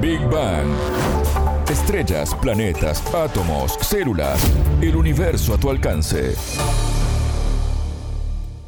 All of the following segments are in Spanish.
Big Bang. Estrellas, planetas, átomos, células, el universo a tu alcance.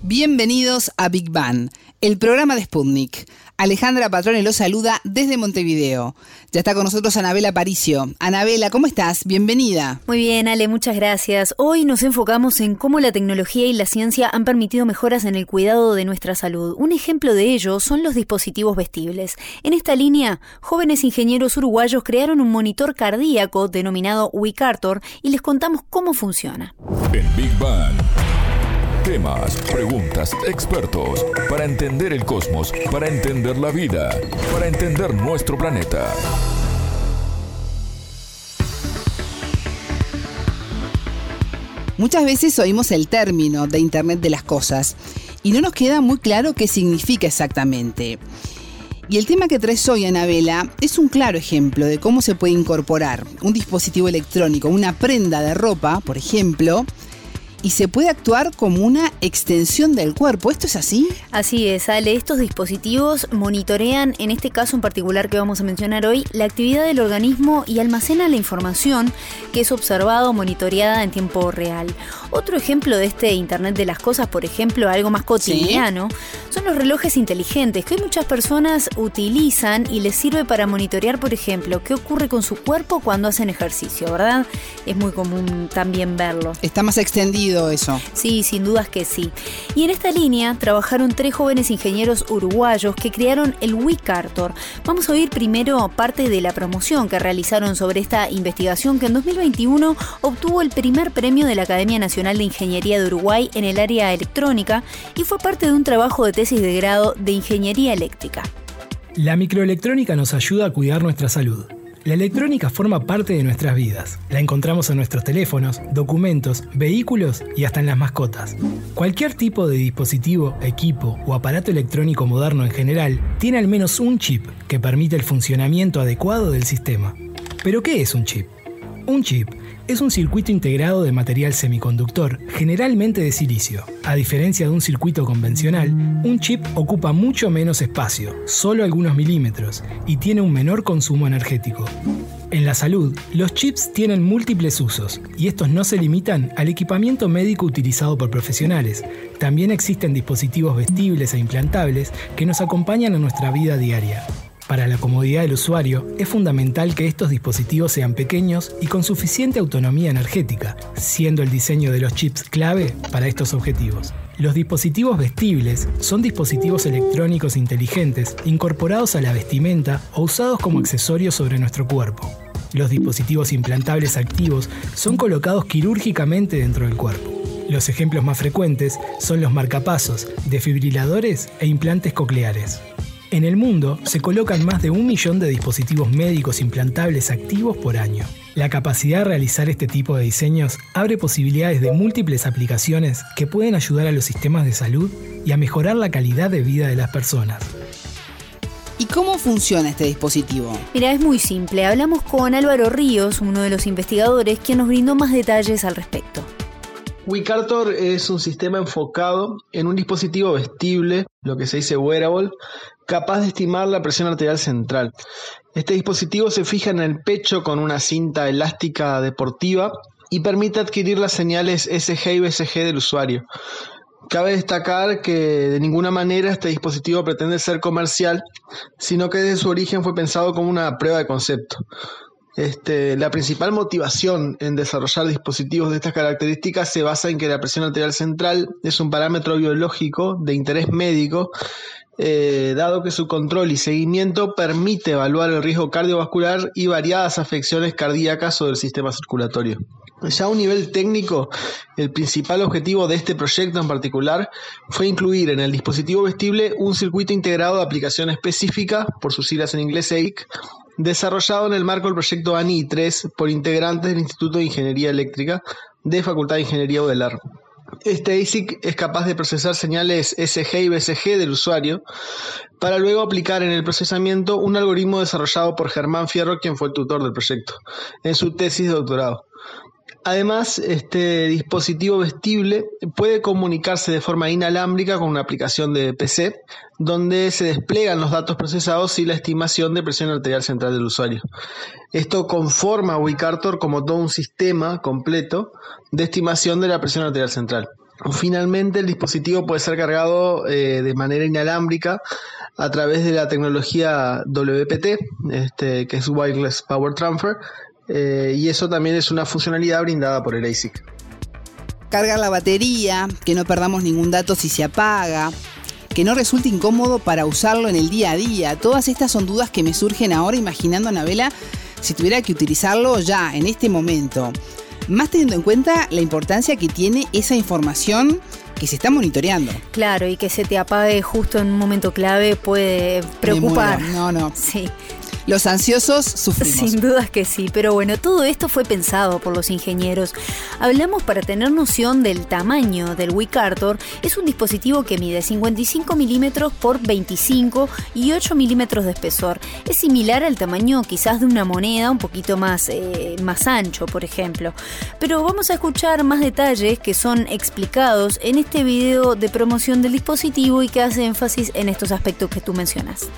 Bienvenidos a Big Bang, el programa de Sputnik. Alejandra Patrone los saluda desde Montevideo. Ya está con nosotros Anabela Paricio. Anabela, ¿cómo estás? Bienvenida. Muy bien, Ale, muchas gracias. Hoy nos enfocamos en cómo la tecnología y la ciencia han permitido mejoras en el cuidado de nuestra salud. Un ejemplo de ello son los dispositivos vestibles. En esta línea, jóvenes ingenieros uruguayos crearon un monitor cardíaco denominado Wicartor y les contamos cómo funciona. En Big Bang. Temas, preguntas, expertos, para entender el cosmos, para entender la vida, para entender nuestro planeta. Muchas veces oímos el término de Internet de las Cosas y no nos queda muy claro qué significa exactamente. Y el tema que traes hoy, Anabela, es un claro ejemplo de cómo se puede incorporar un dispositivo electrónico, una prenda de ropa, por ejemplo, y se puede actuar como una extensión del cuerpo. ¿Esto es así? Así es, Ale. Estos dispositivos monitorean, en este caso en particular que vamos a mencionar hoy, la actividad del organismo y almacena la información que es observado o monitoreada en tiempo real. Otro ejemplo de este Internet de las Cosas, por ejemplo, algo más cotidiano, son los relojes inteligentes que muchas personas utilizan y les sirve para monitorear, por ejemplo, qué ocurre con su cuerpo cuando hacen ejercicio, ¿verdad? Es muy común también verlo. Está más extendido eso. Sí, sin dudas que sí. Y en esta línea trabajaron tres jóvenes ingenieros uruguayos que crearon el WICARTOR. Vamos a oír primero parte de la promoción que realizaron sobre esta investigación que en 2021 obtuvo el primer premio de la Academia Nacional de Ingeniería de Uruguay en el área electrónica y fue parte de un trabajo de tesis de grado de Ingeniería Eléctrica. La microelectrónica nos ayuda a cuidar nuestra salud. La electrónica forma parte de nuestras vidas. La encontramos en nuestros teléfonos, documentos, vehículos y hasta en las mascotas. Cualquier tipo de dispositivo, equipo o aparato electrónico moderno en general tiene al menos un chip que permite el funcionamiento adecuado del sistema. ¿Pero qué es un chip? Un chip es un circuito integrado de material semiconductor, generalmente de silicio. A diferencia de un circuito convencional, un chip ocupa mucho menos espacio, solo algunos milímetros, y tiene un menor consumo energético. En la salud, los chips tienen múltiples usos, y estos no se limitan al equipamiento médico utilizado por profesionales. También existen dispositivos vestibles e implantables que nos acompañan en nuestra vida diaria. Para la comodidad del usuario, es fundamental que estos dispositivos sean pequeños y con suficiente autonomía energética, siendo el diseño de los chips clave para estos objetivos. Los dispositivos vestibles son dispositivos electrónicos inteligentes incorporados a la vestimenta o usados como accesorios sobre nuestro cuerpo. Los dispositivos implantables activos son colocados quirúrgicamente dentro del cuerpo. Los ejemplos más frecuentes son los marcapasos, desfibriladores e implantes cocleares. En el mundo se colocan más de un millón de dispositivos médicos implantables activos por año. La capacidad de realizar este tipo de diseños abre posibilidades de múltiples aplicaciones que pueden ayudar a los sistemas de salud y a mejorar la calidad de vida de las personas. ¿Y cómo funciona este dispositivo? Mira, es muy simple. Hablamos con Álvaro Ríos, uno de los investigadores, quien nos brindó más detalles al respecto. WeCartor es un sistema enfocado en un dispositivo vestible, lo que se dice wearable, capaz de estimar la presión arterial central. Este dispositivo se fija en el pecho con una cinta elástica deportiva y permite adquirir las señales SG y BCG del usuario. Cabe destacar que de ninguna manera este dispositivo pretende ser comercial, sino que desde su origen fue pensado como una prueba de concepto. Este, la principal motivación en desarrollar dispositivos de estas características se basa en que la presión arterial central es un parámetro biológico de interés médico, eh, dado que su control y seguimiento permite evaluar el riesgo cardiovascular y variadas afecciones cardíacas o del sistema circulatorio. Ya a un nivel técnico, el principal objetivo de este proyecto en particular fue incluir en el dispositivo vestible un circuito integrado de aplicación específica, por sus siglas en inglés EIC, desarrollado en el marco del proyecto ANI 3 por integrantes del Instituto de Ingeniería Eléctrica de Facultad de Ingeniería UDELAR. Este ASIC es capaz de procesar señales SG y BCG del usuario para luego aplicar en el procesamiento un algoritmo desarrollado por Germán Fierro, quien fue el tutor del proyecto, en su tesis de doctorado. Además, este dispositivo vestible puede comunicarse de forma inalámbrica con una aplicación de PC, donde se despliegan los datos procesados y la estimación de presión arterial central del usuario. Esto conforma a Wicartor como todo un sistema completo de estimación de la presión arterial central. Finalmente, el dispositivo puede ser cargado eh, de manera inalámbrica a través de la tecnología WPT, este, que es Wireless Power Transfer, eh, y eso también es una funcionalidad brindada por el ASIC. Cargar la batería, que no perdamos ningún dato si se apaga, que no resulte incómodo para usarlo en el día a día. Todas estas son dudas que me surgen ahora imaginando a Anabela si tuviera que utilizarlo ya, en este momento. Más teniendo en cuenta la importancia que tiene esa información que se está monitoreando. Claro, y que se te apague justo en un momento clave puede preocupar. No, no. Sí. Los ansiosos sufrimos. Sin dudas que sí, pero bueno, todo esto fue pensado por los ingenieros. Hablamos para tener noción del tamaño del WiiCartor. Es un dispositivo que mide 55 milímetros por 25 y 8 milímetros de espesor. Es similar al tamaño quizás de una moneda, un poquito más, eh, más ancho, por ejemplo. Pero vamos a escuchar más detalles que son explicados en este video de promoción del dispositivo y que hace énfasis en estos aspectos que tú mencionas.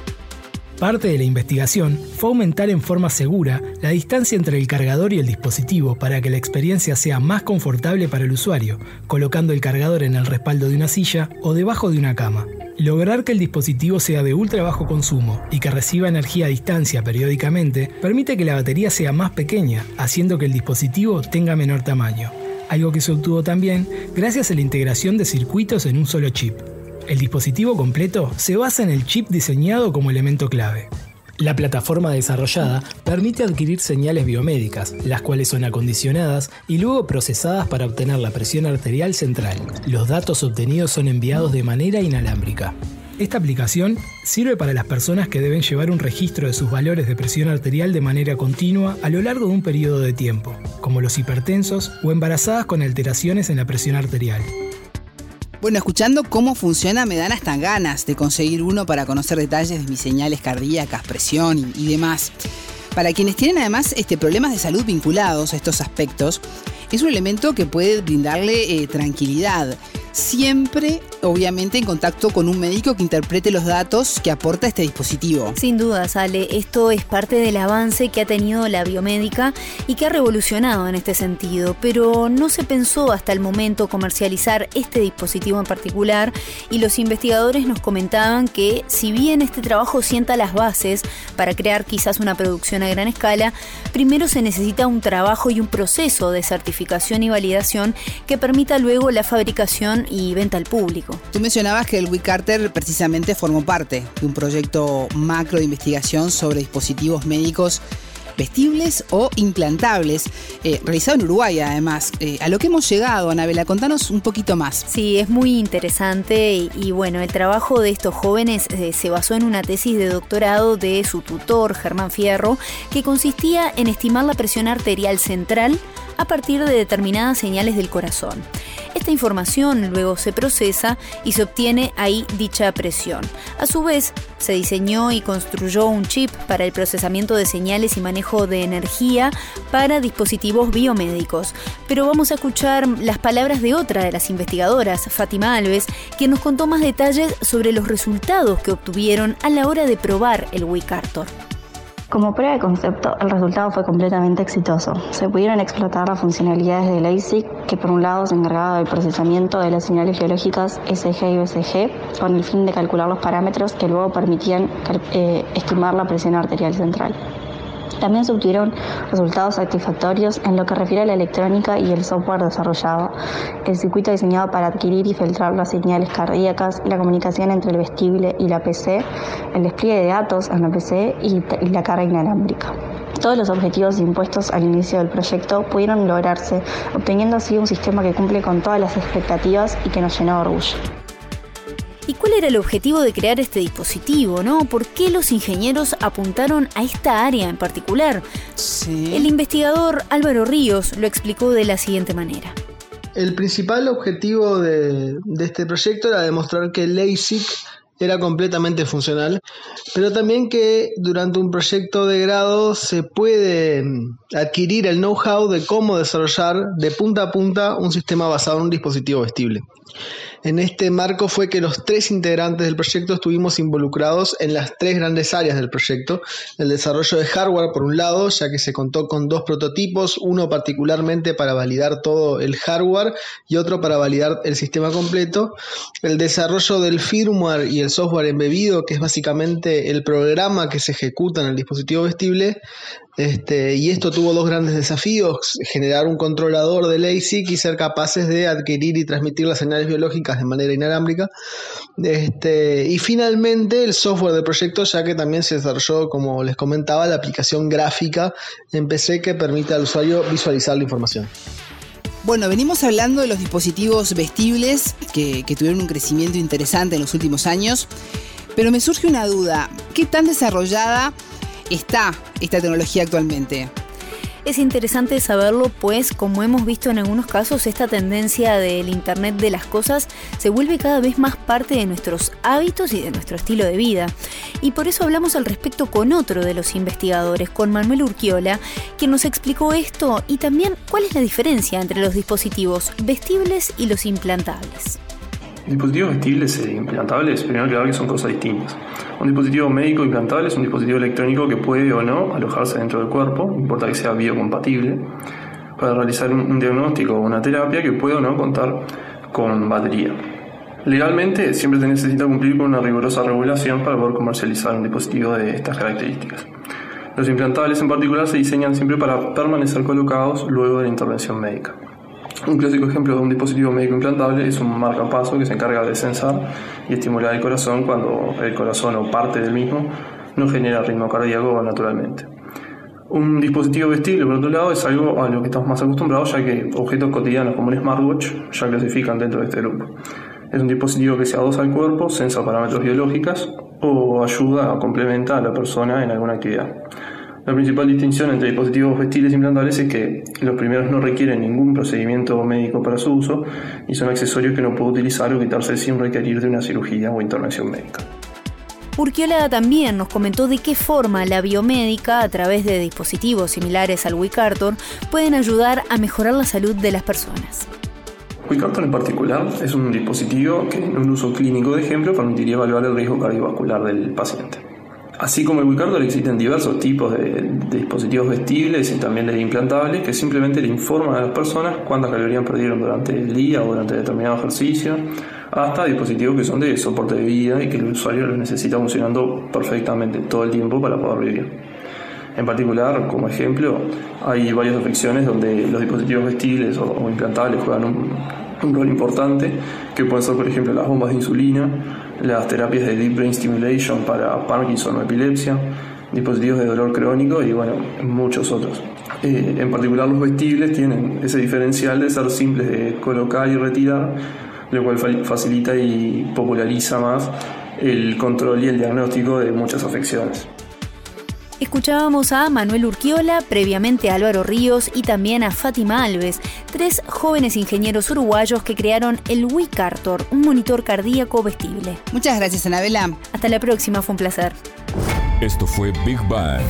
Parte de la investigación fue aumentar en forma segura la distancia entre el cargador y el dispositivo para que la experiencia sea más confortable para el usuario, colocando el cargador en el respaldo de una silla o debajo de una cama. Lograr que el dispositivo sea de ultra bajo consumo y que reciba energía a distancia periódicamente permite que la batería sea más pequeña, haciendo que el dispositivo tenga menor tamaño. Algo que se obtuvo también gracias a la integración de circuitos en un solo chip. El dispositivo completo se basa en el chip diseñado como elemento clave. La plataforma desarrollada permite adquirir señales biomédicas, las cuales son acondicionadas y luego procesadas para obtener la presión arterial central. Los datos obtenidos son enviados de manera inalámbrica. Esta aplicación sirve para las personas que deben llevar un registro de sus valores de presión arterial de manera continua a lo largo de un periodo de tiempo, como los hipertensos o embarazadas con alteraciones en la presión arterial. Bueno, escuchando cómo funciona me dan hasta ganas de conseguir uno para conocer detalles de mis señales cardíacas, presión y, demás. Para quienes tienen además este, problemas de salud vinculados a estos aspectos, es un elemento que puede brindarle eh, tranquilidad siempre, obviamente, en contacto con un médico que interprete los datos que aporta este dispositivo. Sin duda, Sale, esto es parte del avance que ha tenido la biomédica y que ha revolucionado en este sentido, pero no se pensó hasta el momento comercializar este dispositivo en particular y los investigadores nos comentaban que si bien este trabajo sienta las bases para crear quizás una producción a gran escala, primero se necesita un trabajo y un proceso de certificación y validación que permita luego la fabricación y venta al público. Tú mencionabas que el WeCarter precisamente formó parte de un proyecto macro de investigación sobre dispositivos médicos vestibles o implantables, eh, realizado en Uruguay además. Eh, a lo que hemos llegado, Anabela, contanos un poquito más. Sí, es muy interesante y, bueno, el trabajo de estos jóvenes eh, se basó en una tesis de doctorado de su tutor, Germán Fierro, que consistía en estimar la presión arterial central a partir de determinadas señales del corazón. Esta información luego se procesa y se obtiene ahí dicha presión. A su vez, se diseñó y construyó un chip para el procesamiento de señales y manejo de energía para dispositivos biomédicos. Pero vamos a escuchar las palabras de otra de las investigadoras, Fátima Alves, quien nos contó más detalles sobre los resultados que obtuvieron a la hora de probar el WiiCartor. Como prueba de concepto, el resultado fue completamente exitoso. Se pudieron explotar las funcionalidades del ASIC, que por un lado se encargaba del procesamiento de las señales biológicas SG y BCG, con el fin de calcular los parámetros que luego permitían eh, estimar la presión arterial central. También se obtuvieron resultados satisfactorios en lo que refiere a la electrónica y el software desarrollado, el circuito diseñado para adquirir y filtrar las señales cardíacas, la comunicación entre el vestible y la PC, el despliegue de datos en la PC y, la carga inalámbrica. Todos los objetivos impuestos al inicio del proyecto pudieron lograrse, obteniendo así un sistema que cumple con todas las expectativas y que nos llenó de orgullo. ¿Y cuál era el objetivo de crear este dispositivo? ¿no? ¿Por qué los ingenieros apuntaron a esta área en particular? El investigador Álvaro Ríos lo explicó de la siguiente manera. El principal objetivo de, este proyecto era demostrar que el LASIK era completamente funcional, pero también que durante un proyecto de grado se puede mm, adquirir el know-how de cómo desarrollar de punta a punta un sistema basado en un dispositivo vestible. En este marco fue que los tres integrantes del proyecto estuvimos involucrados en las tres grandes áreas del proyecto. El desarrollo de hardware por un lado, ya que se contó con dos prototipos, uno particularmente para validar todo el hardware y otro para validar el sistema completo. El desarrollo del firmware y el software embebido, que es básicamente el programa que se ejecuta en el dispositivo vestible. Este, y esto tuvo dos grandes desafíos, generar un controlador del ASIC y ser capaces de adquirir y transmitir las señales biológicas de manera inalámbrica. Este, y finalmente el software del proyecto, ya que también se desarrolló, como les comentaba, la aplicación gráfica en PC que permite al usuario visualizar la información. Bueno, venimos hablando de los dispositivos vestibles que, que tuvieron un crecimiento interesante en los últimos años, pero me surge una duda, ¿qué tan desarrollada está esta tecnología actualmente? Es interesante saberlo, pues, como hemos visto en algunos casos, esta tendencia del Internet de las Cosas se vuelve cada vez más parte de nuestros hábitos y de nuestro estilo de vida. Y por eso hablamos al respecto con otro de los investigadores, con Manuel Urquiola, quien nos explicó esto y también cuál es la diferencia entre los dispositivos vestibles y los implantables. Dispositivos vestibles e implantables, primero que que son cosas distintas. Un dispositivo médico implantable es un dispositivo electrónico que puede o no alojarse dentro del cuerpo, importa que sea biocompatible, para realizar un diagnóstico o una terapia que puede o no contar con batería. Legalmente siempre se necesita cumplir con una rigurosa regulación para poder comercializar un dispositivo de estas características. Los implantables en particular se diseñan siempre para permanecer colocados luego de la intervención médica. Un clásico ejemplo de un dispositivo médico implantable es un marcapaso que se encarga de censar y estimular el corazón cuando el corazón o parte del mismo no genera ritmo cardíaco naturalmente. Un dispositivo vestible, por otro lado, es algo a lo que estamos más acostumbrados, ya que objetos cotidianos como un smartwatch ya clasifican dentro de este grupo. Es un dispositivo que se adosa al cuerpo, censa parámetros biológicos o ayuda o complementa a la persona en alguna actividad. La principal distinción entre dispositivos vestibles implantables es que los primeros no requieren ningún procedimiento médico para su uso y son accesorios que no puede utilizar o quitarse sin requerir de una cirugía o intervención médica. Urquiola también nos comentó de qué forma la biomédica, a través de dispositivos similares al WICartor, pueden ayudar a mejorar la salud de las personas. WICartor en particular es un dispositivo que en un uso clínico de ejemplo permitiría evaluar el riesgo cardiovascular del paciente. Así como el Wicardor existen diversos tipos de, dispositivos vestibles y también de implantables que simplemente le informan a las personas cuántas calorías perdieron durante el día o durante determinado ejercicio, hasta dispositivos que son de soporte de vida y que el usuario lo necesita funcionando perfectamente todo el tiempo para poder vivir. En particular, como ejemplo, hay varias afecciones donde los dispositivos vestibles o, implantables juegan un, un rol importante, que pueden ser, por ejemplo, las bombas de insulina, las terapias de Deep Brain Stimulation para Parkinson o epilepsia, dispositivos de dolor crónico y bueno, muchos otros. Eh, en particular los vestibles tienen ese diferencial de ser simples de colocar y retirar, lo cual facilita y populariza más el control y el diagnóstico de muchas afecciones. Escuchábamos a Manuel Urquiola, previamente a Álvaro Ríos y también a Fátima Alves, tres jóvenes ingenieros uruguayos que crearon el WICartor, un monitor cardíaco vestible. Muchas gracias, Anabela. Hasta la próxima, fue un placer. Esto fue Big Bang.